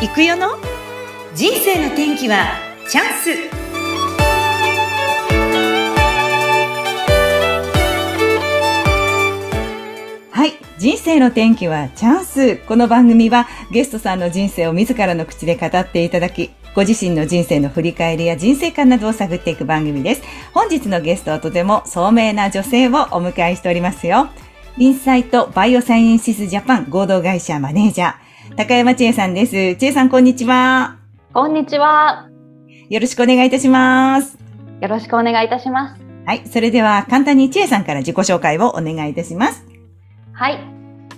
行くよの？人生の天気はチャンス。はい人生の天気はチャンス。この番組はゲストさんの人生を自らの口で語っていただきご自身の人生の振り返りや人生観などを探っていく番組です。本日のゲストはとても聡明な女性をお迎えしておりますよ。インサイトバイオサイエンシスジャパン合同会社マネージャー。高山千恵さんです。千恵さん、こんにちは。こんにちは。よろしくお願いいたします。よろしくお願いいたします。はい。それでは、簡単に千恵さんから自己紹介をお願いいたします。はい。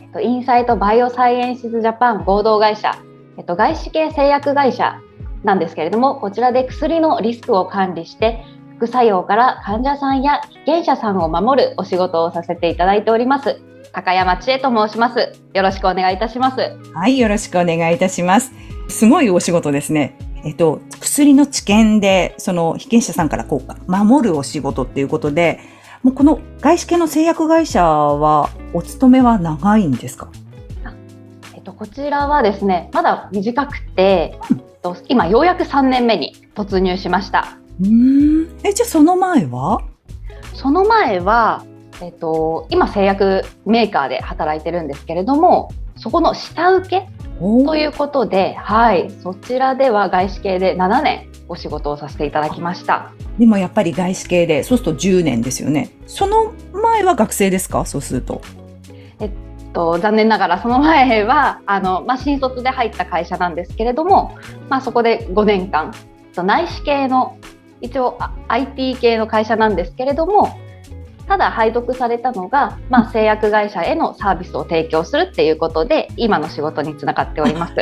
えっと、インサイトバイオサイエンシスジャパン合同会社、えっと、外資系製薬会社なんですけれども、こちらで薬のリスクを管理して、副作用から患者さんや被験者さんを守るお仕事をさせていただいております。高山千恵と申します。よろしくお願いいたします。はい、よろしくお願いいたします。すごいお仕事ですね。えっと、薬の治験で、その被験者さんからこう、守るお仕事っていうことで、もうこの外資系の製薬会社は、お勤めは長いんですか？えっと、こちらはですね、まだ短くて、うん、今ようやく3年目に突入しました。うん。え、じゃあその前は？その前は、えっと、今製薬メーカーで働いてるんですけれどもそこの下請けということで、はい、そちらでは外資系で7年お仕事をさせていただきました。でもやっぱり外資系でそうすると10年ですよね。その前は学生ですか？そうすると。えっと残念ながらその前はあの、まあ、新卒で入った会社なんですけれども、まあ、そこで5年間内資系の一応 IT 系の会社なんですけれどもただ配属されたのが、まあ、製薬会社へのサービスを提供するっていうことで今の仕事につながっております。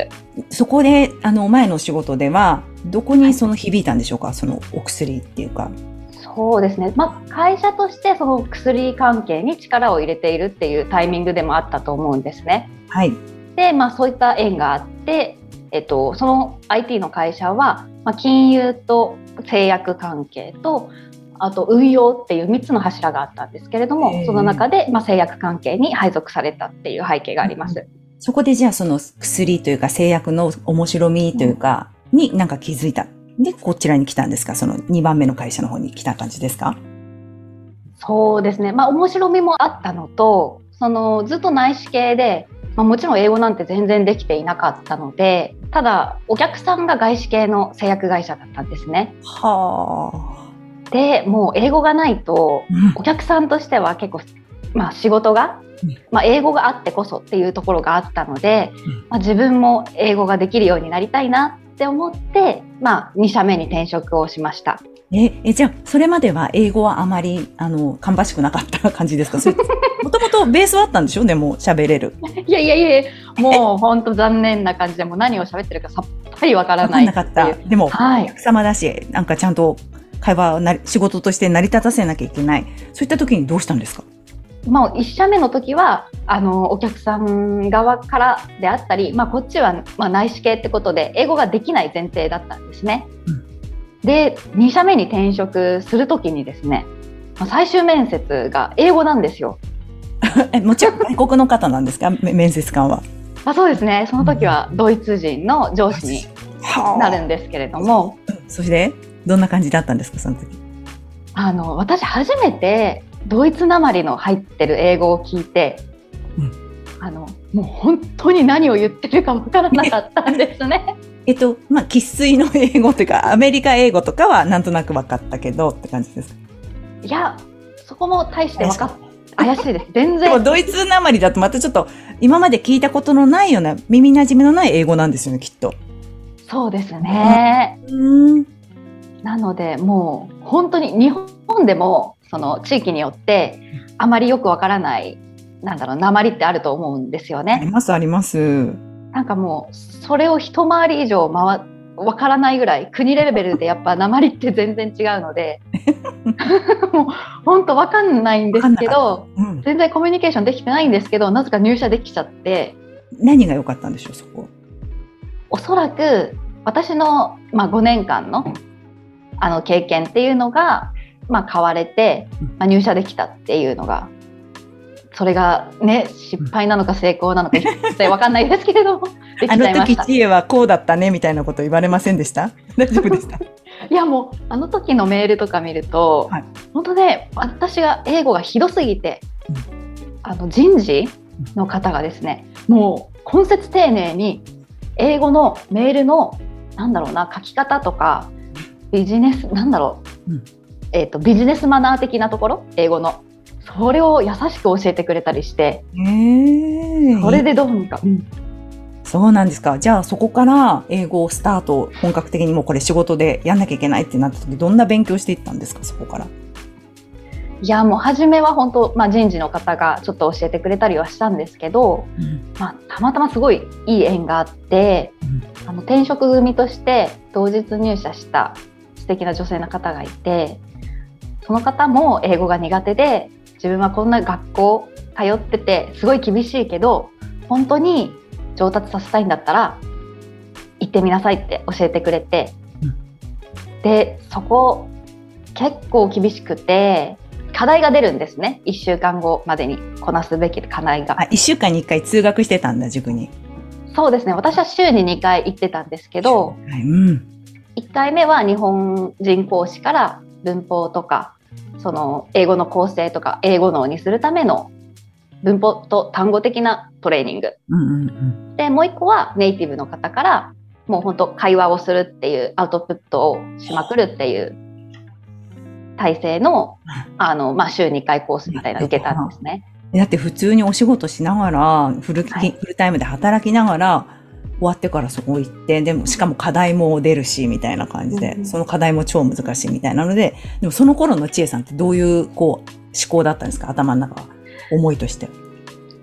そこであの前の仕事ではどこにその響いたんでしょうか、そのお薬っていうか。そうですね、まあ、会社としてその薬関係に力を入れているっていうタイミングでもあったと思うんですね。はい、で、まあ、そういった縁があって、えっと、その IT の会社は、まあ、金融と製薬関係とあと運用っていう3つの柱があったんですけれどもその中で、まあ、製薬関係に配属されたっていう背景があります。そこでじゃあその薬というか製薬の面白みというかになんか気づいた。で、こちらに来たんですか？その2番目の会社の方に来た感じですか？そうですね。まあ面白みもあったのと、そのずっと内視系で、まあ、もちろん英語なんて全然できていなかったので、ただお客さんが外資系の製薬会社だったんですね。はあ。でもう英語がないと、お客さんとしては結構、まあ、仕事が、まあ、英語があってこそっていうところがあったので、まあ、自分も英語ができるようになりたいなって思って、まあ、2社目に転職をしました。え、えじゃあ、それまでは英語はあまり、あの、芳しくなかった感じですか？もともとベースはあったんでしょ？うね、もう喋れる。いやいやいやもう本当残念な感じで、もう何を喋ってるかさっぱりわからない。なかった。でも、はい、お客様だし、なんかちゃんと会話をな仕事として成り立たせなきゃいけないそういった時にどうしたんですか？まあ、1社目の時はあのお客さん側からであったり、まあ、こっちは、まあ、内視系ってことで英語ができない前提だったんですね。うん、で2社目に転職する時にですね、まあ、最終面接が英語なんですよ。もちろん外国の方なんですか？面接官は。あそうですねその時はドイツ人の上司になるんですけれども。そして？どんな感じだったんですかその時？あの私初めてドイツなまりの入ってる英語を聞いて、うん、あのもう本当に何を言ってるかわからなかったんですね。えっとまあ生粋の英語というかアメリカ英語とかはなんとなく分かったけどって感じですいやそこも大して分かっ怪しいです。全然。でもドイツなまりだとまたちょっと今まで聞いたことのないような耳なじみのない英語なんですよねきっと。そうですね。うんなのでもう本当に日本でもその地域によってあまりよくわからないなんだろう鉛ってあると思うんですよね。ありますあります。なんかもうそれを一回り以上回わからないぐらい国レベルでやっぱ鉛って全然違うので もう本当わかんないんですけど、うん、全然コミュニケーションできてないんですけどなぜか入社できちゃって何が良かったんでしょうそこおそらく私の、まあ、5年間のあの経験っていうのが、まあ、買われて、まあ、入社できたっていうのがそれがね失敗なのか成功なのか一切わかんないですけれども あ。の時知恵はこうだったねみたいなこと言われませんでした？大丈夫でした？いやもうあの時のメールとか見ると、はい。本当ね私が英語がひどすぎて、うん。あの人事の方がですねもう根節丁寧に英語のメールのなんだろうな書き方とかビジネスなんだろう、うん。えー、とビジネスマナー的なところ？英語の。それを優しく教えてくれたりして。へー。それでどうにか、そうなんですか。じゃあそこから英語をスタート、本格的にもうこれ仕事でやんなきゃいけないってなった時、どんな勉強していったんですか、そこから。いやもう初めは本当、まあ、人事の方がちょっと教えてくれたりはしたんですけど、まあ、たまたますごいいい縁があって、あの転職組として同日入社した素敵な女性の方がいてその方も英語が苦手で自分はこんな学校通っててすごい厳しいけど本当に上達させたいんだったら行ってみなさいって教えてくれて、でそこ結構厳しくて課題が出るんですね1週間後までにこなすべき課題が。あ、一週間に一回通学してたんだ、塾に。そうですね私は週に2回行ってたんですけどはい、うん。1回目は日本人講師から文法とかその英語の構成とか英語脳にするための文法と単語的なトレーニングうんうんうん。でもう1個はネイティブの方からもう本当会話をするっていうアウトプットをしまくるっていう体制の あの、まあ、週2回コースみたいなの受けたんですね。だって普通にお仕事しながら、フル,、はいフルタイムで働きながら、終わってからそこ行って、でも、しかも課題も出るし、みたいな感じで、うんうんその課題も超難しいみたいなので、でもその頃の千恵さんってどういう、こう、思考だったんですか頭の中は。思いとして。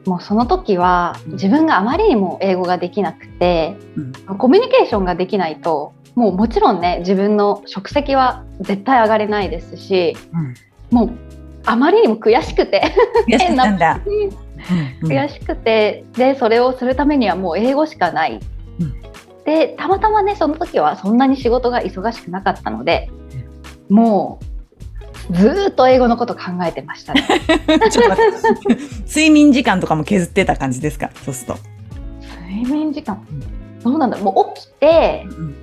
もうその時は自分があまりにも英語ができなくて、うんコミュニケーションができないともうもちろんね自分の職責は絶対上がれないですしもうあまりにも悔しくて悔しかったんだ。うん。うん悔しくてでそれをするためにはもう英語しかない。うん。でたまたまねその時はそんなに仕事が忙しくなかったのでもうずーっと英語のこと考えてましたね。睡眠時間とかも削ってた感じですか？そうすると。睡眠時間？どうなんだもう起きてうん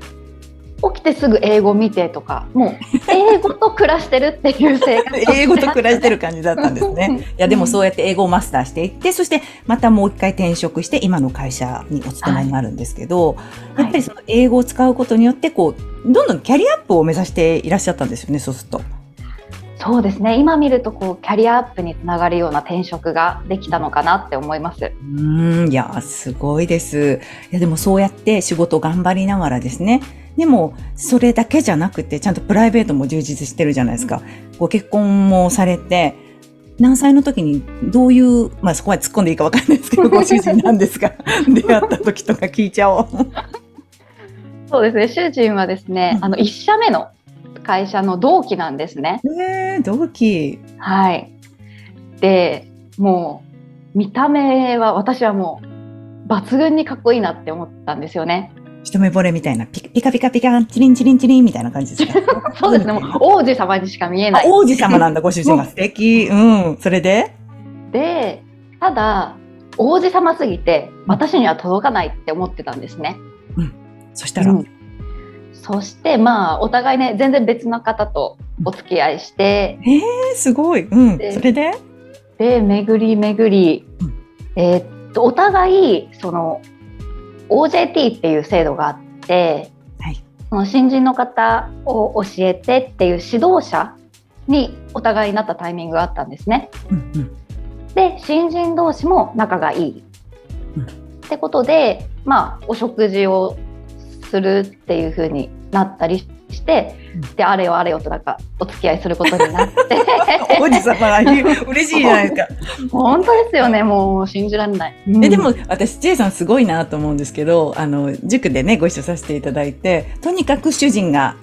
起きてすぐ英語見てとかもう英語と暮らしてるっていう生活を英語と暮らしてる感じだったんですね。いや、でもそうやって英語をマスターしていって、そしてまたもう一回転職して、今の会社にお勤めになるんですけど、やっぱりその英語を使うことによって、こう、どんどんキャリアアップを目指していらっしゃったんですよね、そうすると。そうですね今見るとこうキャリアアップにつながるような転職ができたのかなって思います。うーん、いや、すごいです。いや、でもそうやって仕事を頑張りながらですね。でも、それだけじゃなくて、ちゃんとプライベートも充実してるじゃないですか。ご結婚もされて、何歳の時にどういう、まあそこは突っ込んでいいかわかんないですけど、ご主人なんですか？出会った時とか聞いちゃおう。そうですね主人はですね、うんあの1社目の会社の同期なんですね。えー、同期。はい。で、もう見た目は私はもう抜群にかっこいいなって思ったんですよね。一目惚れみたいな、ピピカピカピカン、チリンチリンチリンみたいな感じですか？そうですね。もう王子様にしか見えない。あ王子様なんだ、ご主人が。素敵。うん。それで？で、ただ王子様すぎて私には届かないって思ってたんですね。そしたら、うんそしてまあお互いね全然別の方とお付き合いして、えー、すごい。うん。でそれで？で巡り巡り、うんえーっとお互いその OJT っていう制度があって、はいその新人の方を教えてっていう指導者にお互いになったタイミングがあったんですね。うんうん。で新人同士も仲がいい。うんってことでまあお食事をするっていう風になったりして、うんであれよあれよとなんかお付き合いすることになって 王子様が嬉しいじゃないですか。本当ですよねもう信じられない。えでも私、ジェイさんすごいなと思うんですけど、あの、塾でね、ご一緒させていただいて、とにかく主人が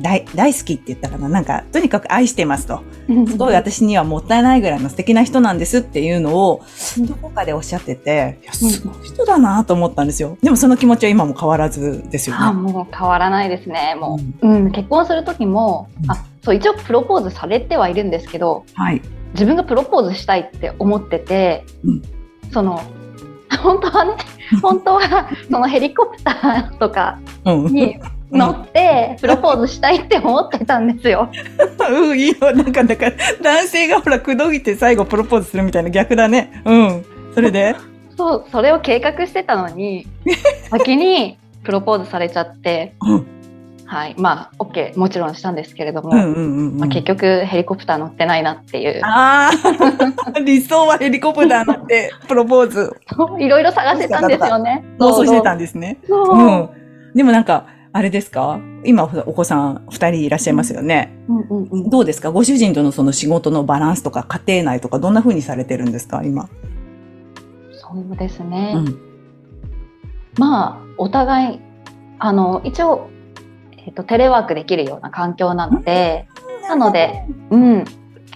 大大好きって言ったかななんか、とにかく愛してますと。うんすごい私にはもったいないぐらいの素敵な人なんですっていうのを、どこかでおっしゃってて、いや、すごい人だなと思ったんですよ。でもその気持ちは今も変わらずですよあね。もう変わらないですねもうんう、うん結婚する時も、うんあそう一応プロポーズされてはいるんですけどはい。自分がプロポーズしたいって思ってて、うんその 本当はね本当はそのヘリコプターとかうん。に乗ってプロポーズしたいって思ってたんですよ。うん、いいよ。なんか、だから、男性がほら、口説いて最後プロポーズするみたいな逆だね。うん。それで？そうそれを計画してたのに 先にプロポーズされちゃって、うんはいまあ OK もちろんしたんですけれども、結局ヘリコプター乗ってないなっていうああ、理想はヘリコプター乗ってプロポーズいろいろ探してたんですよね。妄想してたんですね。そううん。でもなんか、あれですか？今、お子さん二人いらっしゃいますよね。うんうんうん。どうですか？ご主人とのその仕事のバランスとか家庭内とかどんな風にされてるんですか？今。そうですね、うん。まあお互いあの一応、えっとテレワークできるような環境なので、なので、うん、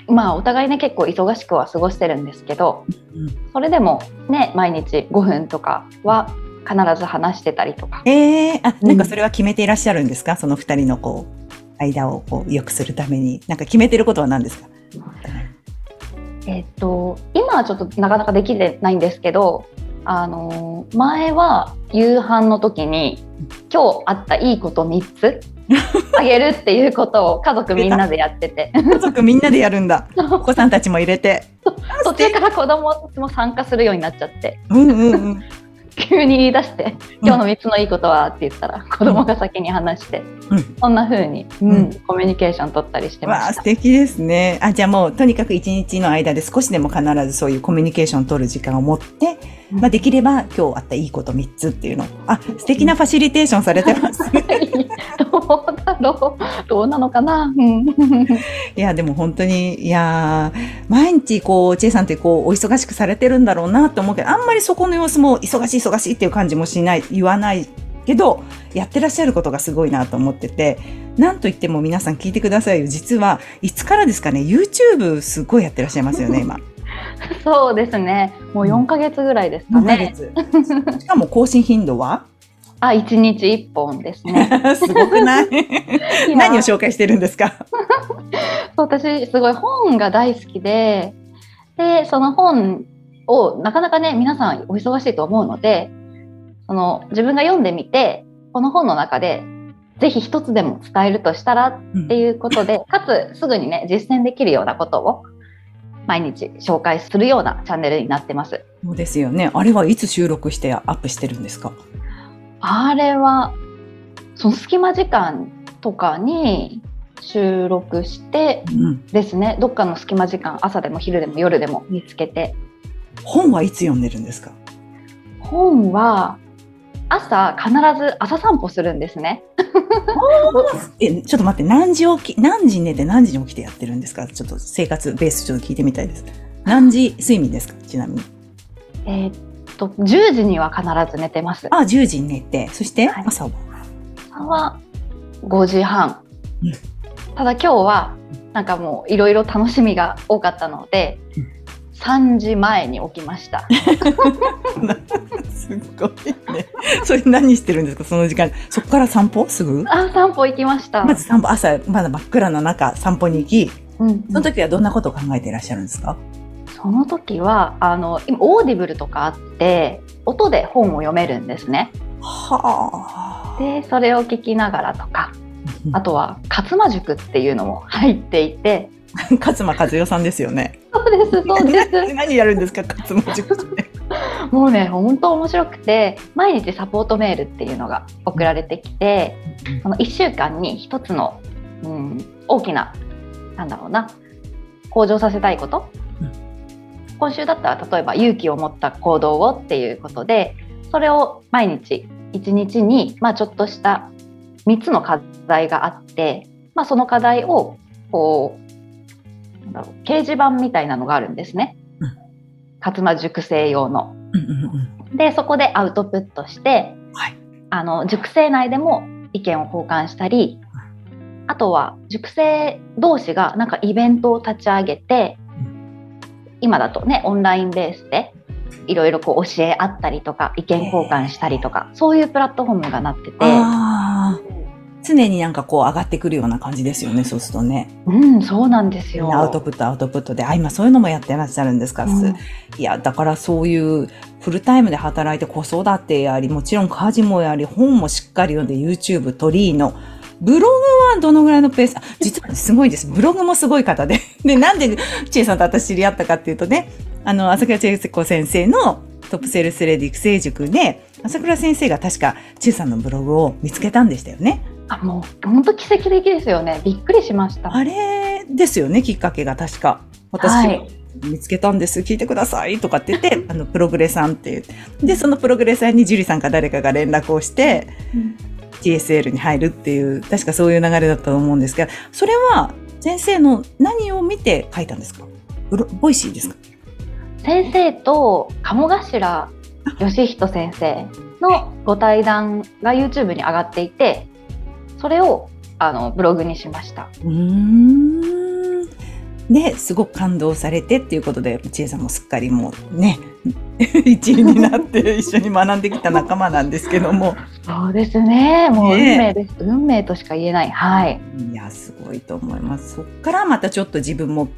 まあお互いね結構忙しくは過ごしてるんですけど、うんそれでもね毎日5分とかは必ず話してたりとか。ええあ、うんなんかそれは決めていらっしゃるんですか？その二人のこう、間をこう、良くするために。なんか決めてることは何ですか？えっと今はちょっとなかなかできてないんですけど、あの前は夕飯の時に今日あったいいこと3つあげるっていうことを家族みんなでやってて家族みんなでやるんだ。お子さんたちも入れて。途中から子供も参加するようになっちゃってうんうんうん。急に言い出して「今日の3つのいいことは?」って言ったら子供が先に話して、うんそんな風に、うんうんコミュニケーション取ったりしてました。素敵ですね。あ、じゃあもう、とにかく一日の間で少しでも必ずそういうコミュニケーションを取る時間を持って、うんまあできれば今日あったいいこと3つっていうのを。あ、素敵なファシリテーションされてます。どうだろう。どうなのかな、うん、いや、でも本当に、いやー毎日こう、チェイさんってこう、お忙しくされてるんだろうなと思うけど、あんまりそこの様子も忙しい忙しいっていう感じもしない、言わないけど、やってらっしゃることがすごいなと思ってて、なんと言っても皆さん聞いてくださいよ。実は、いつからですかね、YouTube すごいやってらっしゃいますよね、今。そうですね。もう4ヶ月ぐらいですか4ヶね、月。しかも更新頻度は？あ1日1本ですね。すごくない？何を紹介してるんですか？私すごい本が大好きででその本をなかなかね皆さんお忙しいと思うのでその自分が読んでみてこの本の中でぜひ一つでも伝えるとしたらっていうことで、かつすぐにね実践できるようなことを毎日紹介するようなチャンネルになってます。そうですよね。あれはいつ収録してアップしてるんですか？あれはその隙間時間とかに収録してうん。ですねどっかの隙間時間朝でも昼でも夜でも見つけて本はいつ読んでるんですか？本は朝必ず朝散歩するんですね。え、ちょっと待って、何時起き、何時に寝て何時に起きてやってるんですか？ちょっと生活ベースちょっと聞いてみたいです。何時睡眠ですか？ちなみに。えーっと10時には必ず寝てます。あ、10時に寝て、そしてはい朝は、朝は5時半うん。ただ今日はなんかもういろいろ楽しみが多かったのでうん3時前に起きました。すごいね。それ何してるんですか？その時間。そこから散歩？すぐ？あ散歩行きました。まず散歩、朝、まだ真っ暗な中、散歩に行き、うんその時はどんなことを考えていらっしゃるんですか？その時はあの今オーディブルとかあって音で本を読めるんですね。はあ。でそれを聞きながらとかあとは勝間塾っていうのも入っていて 勝間和代さんですよね。そうです そうです何やるんですか勝間塾って。もうね本当面白くて毎日サポートメールっていうのが送られてきてその1週間に1つの、うん、大きななんだろうな向上させたいこと、うん今週だったら例えば勇気を持った行動をっていうことでそれを毎日1日に、まあ、ちょっとした3つの課題があって、まあ、その課題をこうなんだろう掲示板みたいなのがあるんですね。うん勝間塾生用の。うんうんうんでそこでアウトプットして、はいあの塾生内でも意見を交換したりあとは塾生同士がなんかイベントを立ち上げて、今だとねオンラインベースでいろいろこう教え合ったりとか意見交換したりとか、そういうプラットフォームがなってて。あ常になんかこう上がってくるような感じですよね、そうするとね。うん、そうなんですよ。アウトプット、アウトプットで、あ、今そういうのもやってらっしゃるんですか、うん。いや、だからそういうフルタイムで働いて子育てやり、もちろん家事もやり、本もしっかり読んで YouTube、トリーノ、ブログはどのぐらいのペース？あ実はすごいです。ブログもすごい方で。で、なんで千恵さんと私知り合ったかっていうとね、あの、朝倉千恵子先生のトップセールスレディ育成塾で、朝倉先生が確か千恵さんのブログを見つけたんでしたよね。あ、もう本当奇跡的ですよね。びっくりしました。あれですよね、きっかけが確か。私、はい見つけたんです、聞いてくださいとかって言って、あの、プログレさんっていう。で、そのプログレさんに樹里さんか誰かが連絡をして、TSL に入るっていう、確かそういう流れだったと思うんですけど、それは先生の何を見て書いたんですか？ Voicy ですか？先生と鴨頭義人先生のご対談が YouTube に上がっていてそれをあのブログにしました。うーん。で、すごく感動されてっていうことで、千恵さんもすっかりもうね、一員になって一緒に学んできた仲間なんですけども。そうですねもう運命です、運命としか言えないはいいや、すごいと思います。そっからまたちょっと自分も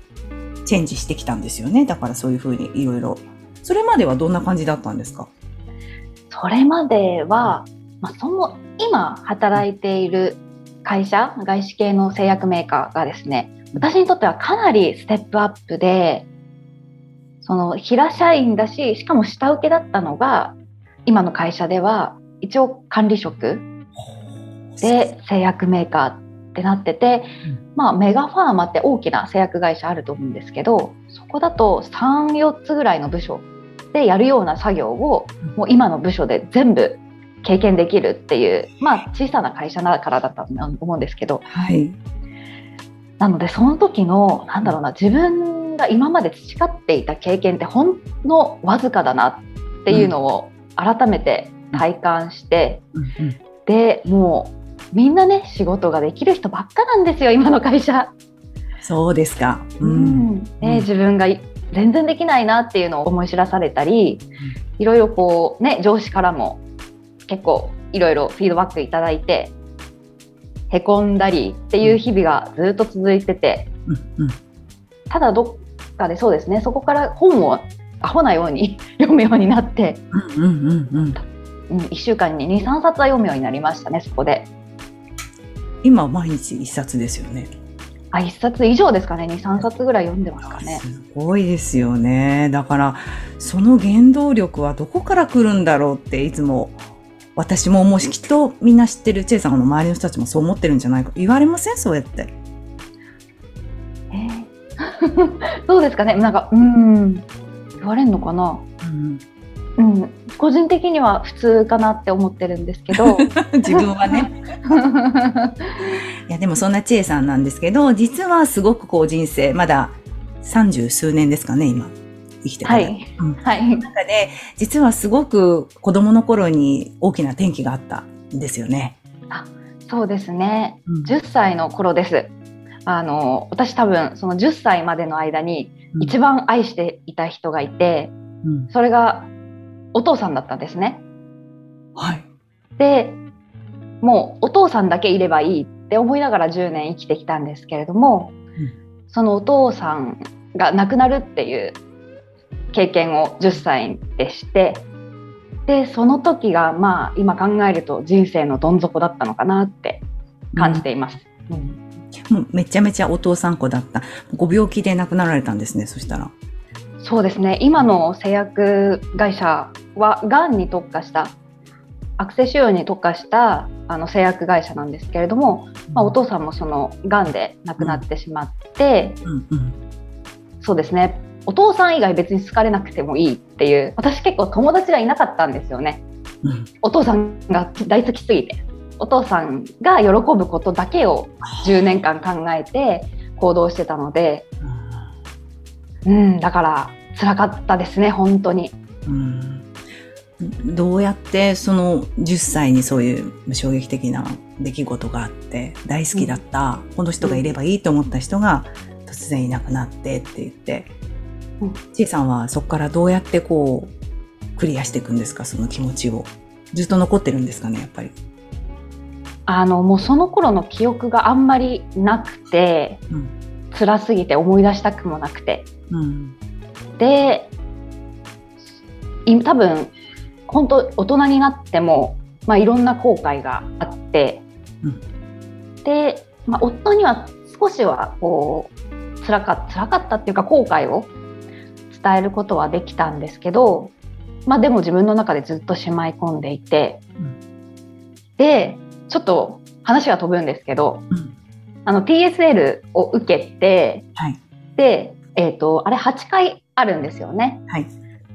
チェンジしてきたんですよね。だからそういうふうにいろいろ。それまではどんな感じだったんですか？それまでは、まあ、その今働いている会社外資系の製薬メーカーがですね私にとってはかなりステップアップでその平社員だししかも下請けだったのが今の会社では一応管理職で製薬メーカーってなってて、まあ、メガファーマって大きな製薬会社あると思うんですけどそこだと34つぐらいの部署でやるような作業をもう今の部署で全部経験できるっていう、まあ、小さな会社だからだったと思うんですけどはい。なのでその時のなんだろうな自分が今まで培っていた経験ってほんのわずかだなっていうのを改めて体感して、うんうんでもうみんなね仕事ができる人ばっかなんですよ今の会社。そうですか。う。うんんで自分がい全然できないなっていうのを思い知らされたり、いろいろこうね上司からも結構いろいろフィードバックいただいてへこんだりっていう日々がずっと続いててうんうんただどっかでそうですねそこから本をアホなように 読むようになって、うんうんうんうん。うん、1週間に23冊は読むようになりましたねそこで。今毎日一冊ですよね。あ1冊以上ですかね23冊ぐらい読んでますかね。すごいですよね。だから、その原動力はどこから来るんだろうっていつも私も思うし、きっとみんな知ってるチェイさんの周りの人たちもそう思ってるんじゃないか。言われません？そうやって。えー どうですかねなんかうん言われるのかな？うん、うん、個人的には普通かなって思ってるんですけど 自分はね。いや、でもそんなチェイさんなんですけど、実はすごくこう人生、まだ三十数年ですかね、今。生きてから。はい。うん。はい。中で、実はすごく子供の頃に大きな転機があったんですよね。そうですね。うん。10歳の頃です。あの私多分その10歳までの間にうん。一番愛していた人がいてうん。それがお父さんだったんですね。はい。でもうお父さんだけいればいいって思いながら10年生きてきたんですけれども、うん。そのお父さんが亡くなるっていう経験を10歳でしてでその時がまあ今考えると人生のどん底だったのかなって感じています。うんもうめちゃめちゃお父さん子だった。ご病気で亡くなられたんですね、そしたら。そうですね今の製薬会社はがんに特化した悪性腫瘍に特化したあの製薬会社なんですけれども、まあ、お父さんもそのがんで亡くなってしまって、うんうん。そうですねお父さん以外別に好かれなくてもいいっていう私結構友達がいなかったんですよね。うん。お父さんが大好きすぎて。お父さんが喜ぶことだけを10年間考えて行動してたので、うん、だから辛かったですね本当に。うん。どうやってその10歳にそういう衝撃的な出来事があって大好きだった、この人がいればいいと思った人が突然いなくなってって言って、うんちいさんはそこからどうやってこうクリアしていくんですか？その気持ちを。ずっと残ってるんですかね？やっぱり。あのもうその頃の記憶があんまりなくて、うん、辛すぎて思い出したくもなくて、うん、で多分本当大人になっても、まあ、いろんな後悔があって、うん、で、まあ、夫には少しはこう辛か辛かったっていうか後悔を伝えることはできたんですけど、まあ、でも自分の中でずっとしまい込んでいて、うん、でちょっと話が飛ぶんですけど、うん、あの TSL を受けて、はい、で、えーと、あれ8回あるんですよね。はい、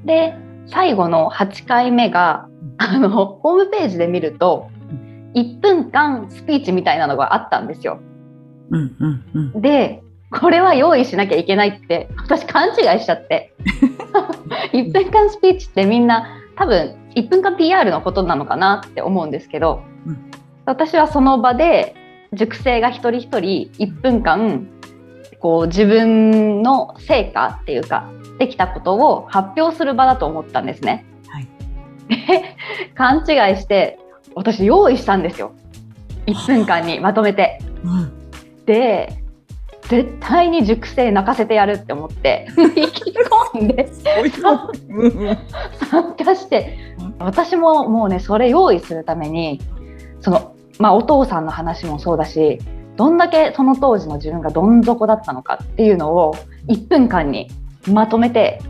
で最後の8回目があのホームページで見ると1分間スピーチみたいなのがあったんですよ。うんうんうん、でこれは用意しなきゃいけないって私勘違いしちゃって。1分間スピーチってみんな多分1分間 PR のことなのかなって思うんですけど、うん、私はその場で塾生が一人一人1分間こう自分の成果っていうかできたことを発表する場だと思ったんですね。はい、勘違いして私用意したんですよ。1分間にまとめて。うん、で絶対に熟成泣かせてやるって思って 意気込んで参加して私ももうねそれ用意するためにその、まあ、お父さんの話もそうだしどんだけその当時の自分がどん底だったのかっていうのを1分間にまとめて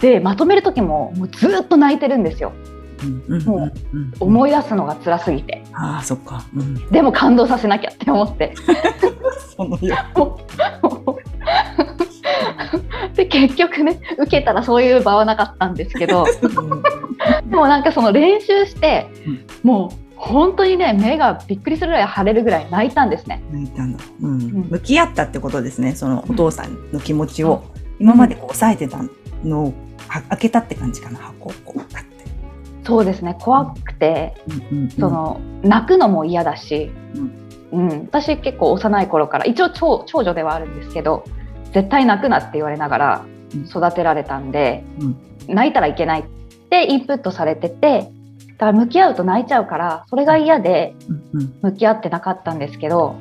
でまとめる時ももうずっと泣いてるんですよ。もう思い出すのが辛すぎてあそっか、うん、でも感動させなきゃって思ってそので結局ね受けたらそういう場はなかったんですけどでもなんかその練習して、うん、もう本当にね目がびっくりするぐらい腫れるぐらい泣いたんですね泣いたんだ、うん、うん、向き合ったってことですねそのお父さんの気持ちを、今までこう抑えてたのを開けたって感じかな箱をこうそうですね。怖くて、うんうんうん、その泣くのも嫌だし、うん、うん、私結構幼い頃から一応長長女ではあるんですけど絶対泣くなって言われながら育てられたんで、うん、泣いたらいけないってインプットされててだから向き合うと泣いちゃうからそれが嫌で向き合ってなかったんですけど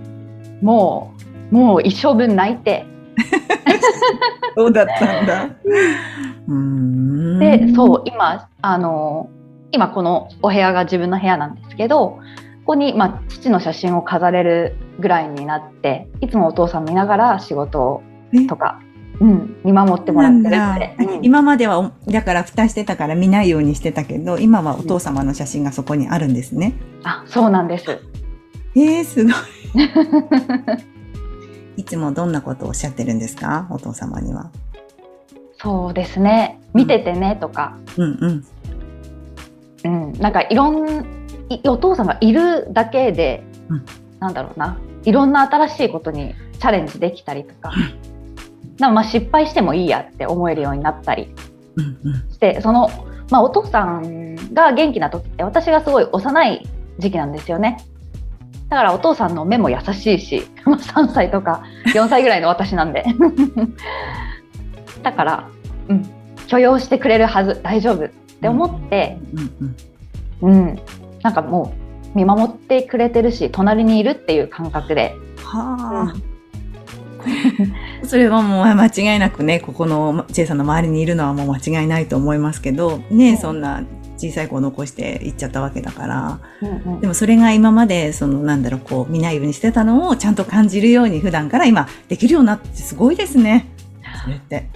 もうもう一生分泣いて。そうだったんだ。でそう今あの今このお部屋が自分の部屋なんですけどここに、まあ、父の写真を飾れるぐらいになっていつもお父さん見ながら仕事とか、うん、見守ってもらってるって、うん、今まではだから蓋してたから見ないようにしてたけど今はお父様の写真がそこにあるんですね。うん、あそうなんです。えー、すごい。いつもどんなことをおっしゃってるんですか？お父様には。そうですね。見ててねとか、うん、うんうんうん、なんかいろんお父さんがいるだけで、うん、なんだろうな。いろんな新しいことにチャレンジできたりとか、うん、まあ失敗してもいいやって思えるようになったり。して、うん。うん、その、まあ、お父さんが元気な時って私がすごい幼い時期なんですよね。だからお父さんの目も優しいし 3歳とか4歳ぐらいの私なんで。だから、うん、許容してくれるはず。大丈夫って思って、うん、うん、なんかもう見守ってくれてるし隣にいるっていう感覚で。はあ、うん、それはもう間違いなくねここのチェさんの周りにいるのはもう間違いないと思いますけどね、うん、そんな小さい子を残して行っちゃったわけだから、うんうん、でもそれが今までそのなんだろうこう見ないようにしてたのをちゃんと感じるように普段から今できるようになってすごいですね。それって。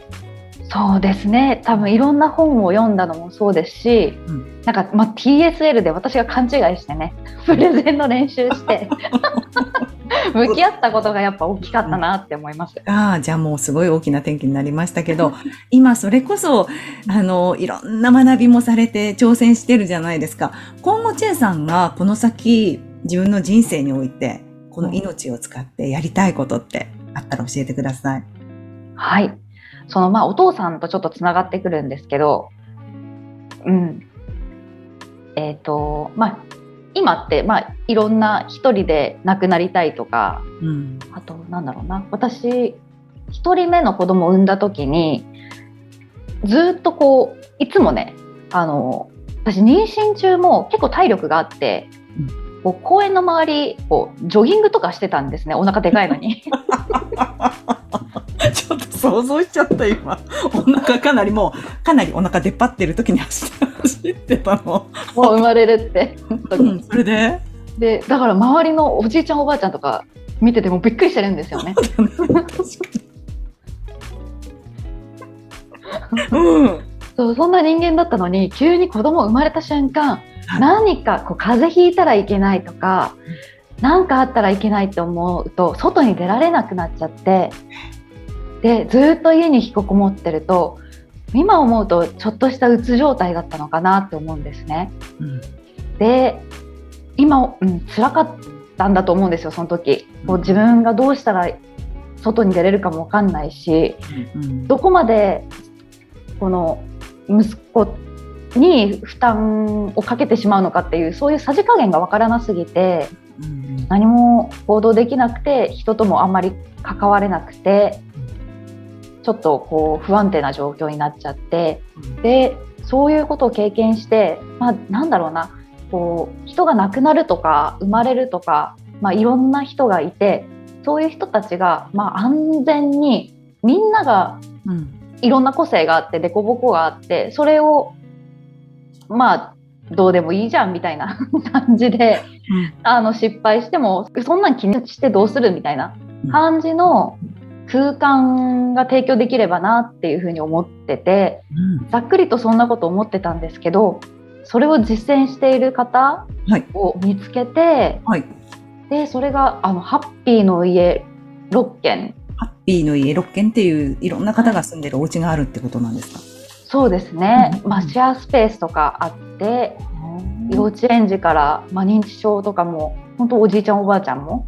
そうですね多分いろんな本を読んだのもそうですし、うん、なんか、まあ、TSL で私が勘違いしてね プレゼンの練習して 向き合ったことがやっぱ大きかったなって思います。うん、ああじゃあもうすごい大きな転機になりましたけど 今それこそあのいろんな学びもされて挑戦してるじゃないですか。今後チェさんがこの先自分の人生においてこの命を使ってやりたいことってあったら教えてください。はいそのまあお父さんとちょっとつながってくるんですけど、うん。えっ、ー、と、まあ、今って、まあ、いろんな一人で亡くなりたいとか、うん、あと、なんだろうな、私、一人目の子供を産んだ時に、ずっとこう、いつもね、あの、私妊娠中も結構体力があって、こう公園の周りこうジョギングとかしてたんですねお腹でかいのに 想像しちゃった今。お腹かなりもうかなりお腹出っ張ってる時に走ってたの。もう生まれるって。うん、それで？でだから周りのおじいちゃんおばあちゃんとか見ててもびっくりしてるんですよね。うん。そうそんな人間だったのに急に子供生まれた瞬間、はい、何かこう風邪ひいたらいけないとか何かあったらいけないって思うと外に出られなくなっちゃってでずっと家に引きこもってると今思うとちょっとしたうつ状態だったのかなって思うんですね。うん、で今、うん、辛かったんだと思うんですよその時。こう自分がどうしたら外に出れるかも分かんないし、うん、どこまでこの息子に負担をかけてしまうのかっていうそういうさじ加減が分からなすぎて、うん、何も行動できなくて人ともあんまり関われなくてちょっとこう不安定な状況になっちゃって、でそういうことを経験して、まあ、なんだろうなこう人が亡くなるとか生まれるとか、まあ、いろんな人がいてそういう人たちが、まあ、安全にみんながいろんな個性があって凸凹があってそれをまあどうでもいいじゃんみたいな 感じで、うん、あの失敗してもそんなん気にしてどうする？みたいな感じの空間が提供できればなっていうふうに思ってて、うん、ざっくりとそんなこと思ってたんですけどそれを実践している方を見つけて、はい、でそれがあのハッピーの家6軒。ハッピーの家6軒っていういろんな方が住んでるお家があるってことなんですか、そうですね、まあ、シェアスペースとかあって幼稚園児から、まあ、認知症とかも本当おじいちゃんおばあちゃんも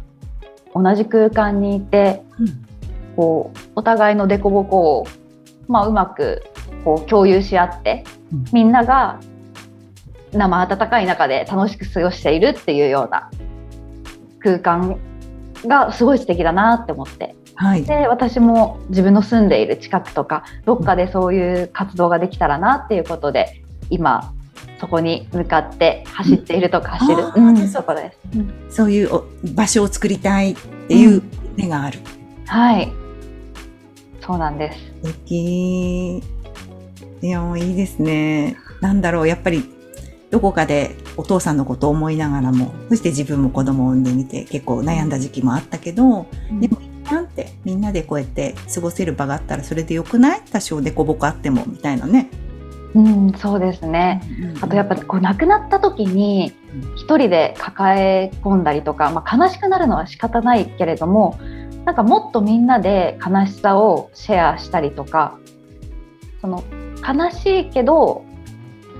同じ空間にいて、うん、こうお互いの凸凹を、まあ、うまくこう共有し合って、うん、みんなが生温かい中で楽しく過ごしているっていうような空間がすごい素敵だなって思って、はい、で私も自分の住んでいる近くとかどっかでそういう活動ができたらなっていうことで今そこに向かって走っているとか走る、うん、そこです、うん、そういう場所を作りたいっていう目がある、はいそうなんです。素敵。いや、もういいですね。なんだろう、やっぱり、どこかでお父さんのことを思いながらも、そして自分も子供を産んでみて、結構悩んだ時期もあったけど、うん、でも、なんて、みんなでこうやって過ごせる場があったらそれでよくない？多少でこぼこあっても、みたいなね。うん、そうですね。あとやっぱこう亡くなった時に一人で抱え込んだりとか、まあ、悲しくなるのは仕方ないけれどもなんかもっとみんなで悲しさをシェアしたりとかその悲しいけど、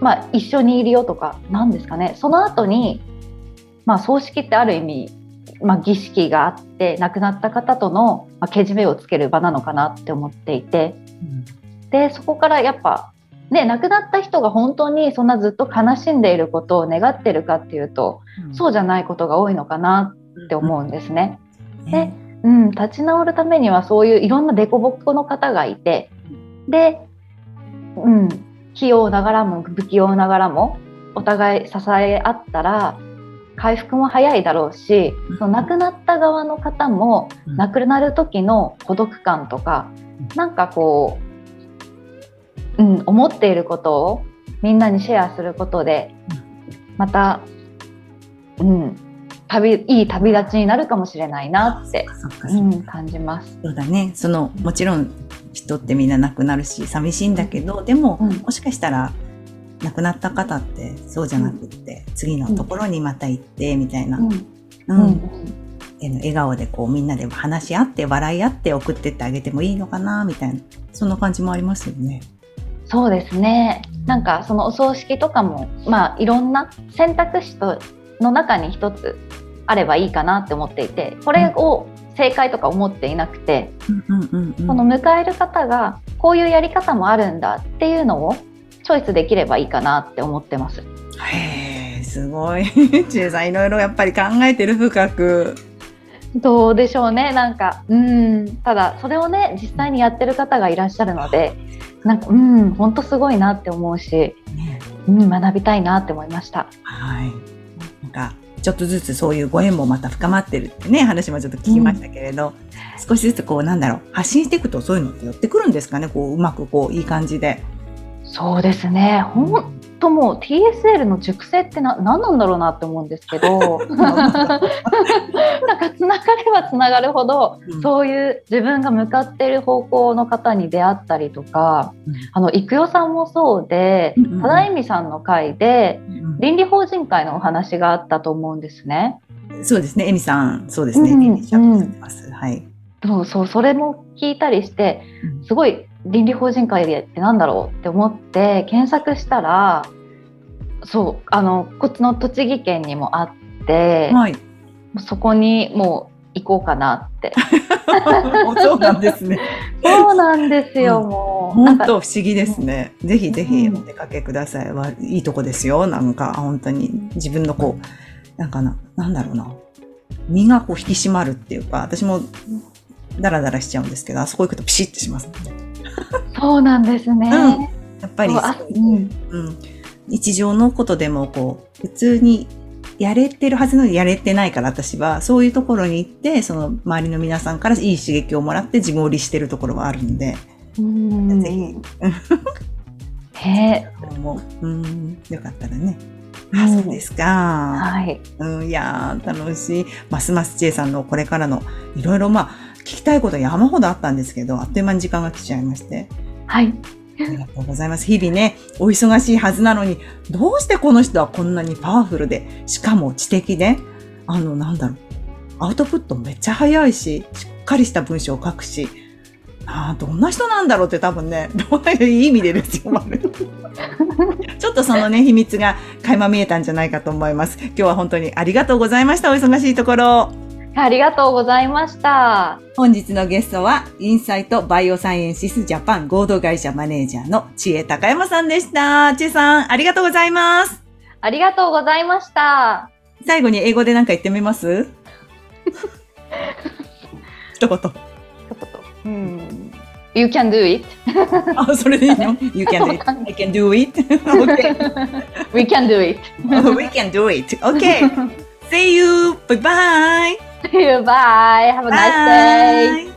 まあ、一緒にいるよとか何ですかね。その後にまあ葬式ってある意味、まあ、儀式があって亡くなった方との、まあ、けじめをつける場なのかなって思っていて、うん、でそこからやっぱね、亡くなった人が本当にそんなずっと悲しんでいることを願ってるかっていうと、うん、そうじゃないことが多いのかなって思うんですね。うん、でうん、立ち直るためにはそういういろんな凸凹の方がいてで、うん、器用ながらも不器用ながらもお互い支え合ったら回復も早いだろうし、その亡くなった側の方も亡くなる時の孤独感とか、なんかこう、うん、思っていることをみんなにシェアすることでまた、うん、旅いい旅立ちになるかもしれないなって、うん、感じます。そうだね。そのもちろん人ってみんな亡くなるし寂しいんだけどでも、うん、もしかしたら亡くなった方ってそうじゃなくって、うん、次のところにまた行ってみたいな、うん。笑顔でこうみんなで話し合って笑い合って送ってってあげてもいいのかなみたいな。そんな感じもありますよね。そうですね。なんかそのお葬式とかもまあいろんな選択肢との中に一つあればいいかなって思っていてこれを正解とか思っていなくて、この迎える方がこういうやり方もあるんだっていうのをチョイスできればいいかなって思ってます。へえすごい 千恵さんいろいろやっぱり考えてる深く。どうでしょうねなんかうんただそれをね実際にやってる方がいらっしゃるのでなんかうん本当すごいなって思うし、うん、学びたいなって思いました。はいなんかちょっとずつそういうご縁もまた深まってるってね、話もちょっと聞きましたけれど、少しずつこう、なんだろう、発信していくとそういうのって寄ってくるんですかね、こう、うまくこう、いい感じで。そうですね。本当もう TSL の熟成ってな何なんだろうなって思うんですけど。なんかつながればつながるほど、うん、そういう自分が向かっている方向の方に出会ったりとか、うん、あの育代さんもそうで、うん、忠美さんの会で、倫理法人会のお話があったと思うんですね。そうですね、エミさん、そうですね、うん、はい。そうそう、それも聞いたりして、すごい倫理法人会でってなんだろうって思って検索したらそうあのこっちの栃木県にもあって、はい、そこにもう行こうかなって。そうなんですね。そうなんですよ、うん、もう。本当不思議ですね。ぜひぜひお出かけください。は、いいとこですよ。なんか本当に自分のこう、なんかな、なんだろうな。身がこう引き締まるっていうか、私もダラダラしちゃうんですけど、あそこ行くとピシッとします、ね。そうなんですね。うん、やっぱり、うん、うん、日常のことでもこう、普通にやれてるはずのにやれてないから私は、そういうところに行って、その周りの皆さんからいい刺激をもらって自分を律してるところはあるんで、うんぜひ。へえ。うん、よかったらね。あ、そうですか。はい。うん、いや楽しい。ますますちえさんのこれからの、いろいろまあ、聞きたいこと山ほどあったんですけど、あっという間に時間が来ちゃいまして。はい。ありがとうございます。日々ね、お忙しいはずなのに、どうしてこの人はこんなにパワフルで、しかも知的で、あの、なんだろう、アウトプットめっちゃ早いし、しっかりした文章を書くし、あどんな人なんだろうって多分ね、どういう意味でですよ、ちょっとそのね、秘密が垣間見えたんじゃないかと思います。今日は本当にありがとうございました。お忙しいところ。ありがとうございました。本日のゲストは、インサイトバイオサイエンシスジャパン合同会社マネージャーの知恵高山さんでした。知恵さん、ありがとうございます。ありがとうございました。最後に英語で何か言ってみます？一言。一言。うん。You can do it. あ、それでいいの ?You can do it. I can do it. okay. We can do it. We can do it. Okay. See you. Bye bye. Bye. Have a nice day.